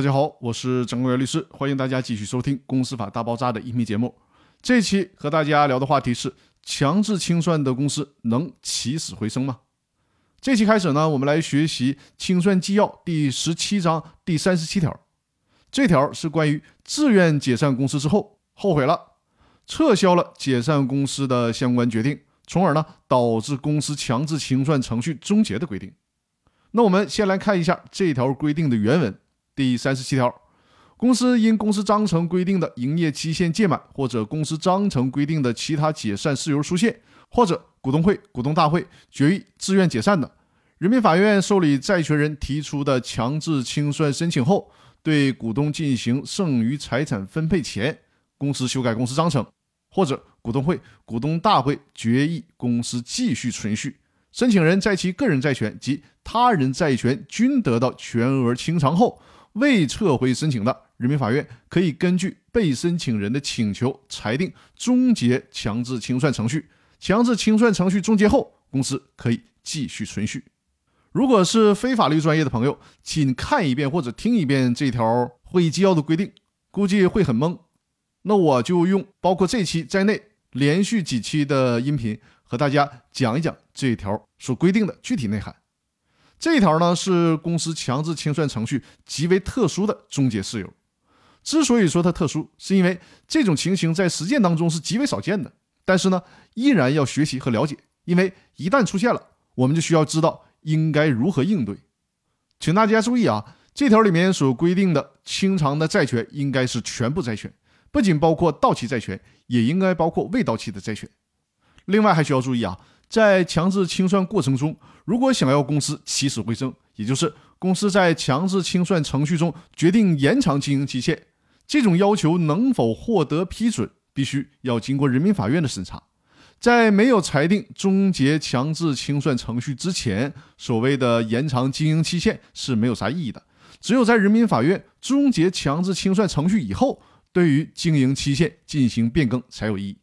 大家好，我是张国元律师，欢迎大家继续收听《公司法大爆炸》的音频节目。这期和大家聊的话题是：强制清算的公司能起死回生吗？这期开始呢，我们来学习《清算纪要》第十七章第三十七条。这条是关于自愿解散公司之后后悔了，撤销了解散公司的相关决定，从而呢导致公司强制清算程序终结的规定。那我们先来看一下这条规定的原文。第三十七条，公司因公司章程规定的营业期限届满，或者公司章程规定的其他解散事由出现，或者股东会、股东大会决议自愿解散的，人民法院受理债权人提出的强制清算申请后，对股东进行剩余财产分配前，公司修改公司章程，或者股东会、股东大会决议公司继续存续，申请人在其个人债权及他人债权均得到全额清偿后。未撤回申请的，人民法院可以根据被申请人的请求裁定终结强制清算程序。强制清算程序终结后，公司可以继续存续。如果是非法律专业的朋友，请看一遍或者听一遍这条会议纪要的规定，估计会很懵。那我就用包括这期在内连续几期的音频和大家讲一讲这条所规定的具体内涵。这条呢是公司强制清算程序极为特殊的终结事由。之所以说它特殊，是因为这种情形在实践当中是极为少见的。但是呢，依然要学习和了解，因为一旦出现了，我们就需要知道应该如何应对。请大家注意啊，这条里面所规定的清偿的债权应该是全部债权，不仅包括到期债权，也应该包括未到期的债权。另外还需要注意啊。在强制清算过程中，如果想要公司起死回生，也就是公司在强制清算程序中决定延长经营期限，这种要求能否获得批准，必须要经过人民法院的审查。在没有裁定终结强制清算程序之前，所谓的延长经营期限是没有啥意义的。只有在人民法院终结强制清算程序以后，对于经营期限进行变更才有意义。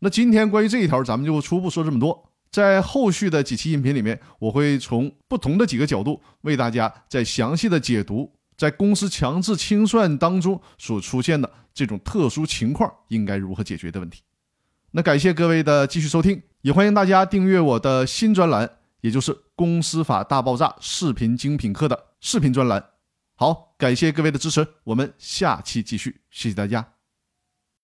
那今天关于这一条，咱们就初步说这么多。在后续的几期音频里面，我会从不同的几个角度为大家再详细的解读，在公司强制清算当中所出现的这种特殊情况应该如何解决的问题。那感谢各位的继续收听，也欢迎大家订阅我的新专栏，也就是《公司法大爆炸》视频精品课的视频专栏。好，感谢各位的支持，我们下期继续，谢谢大家。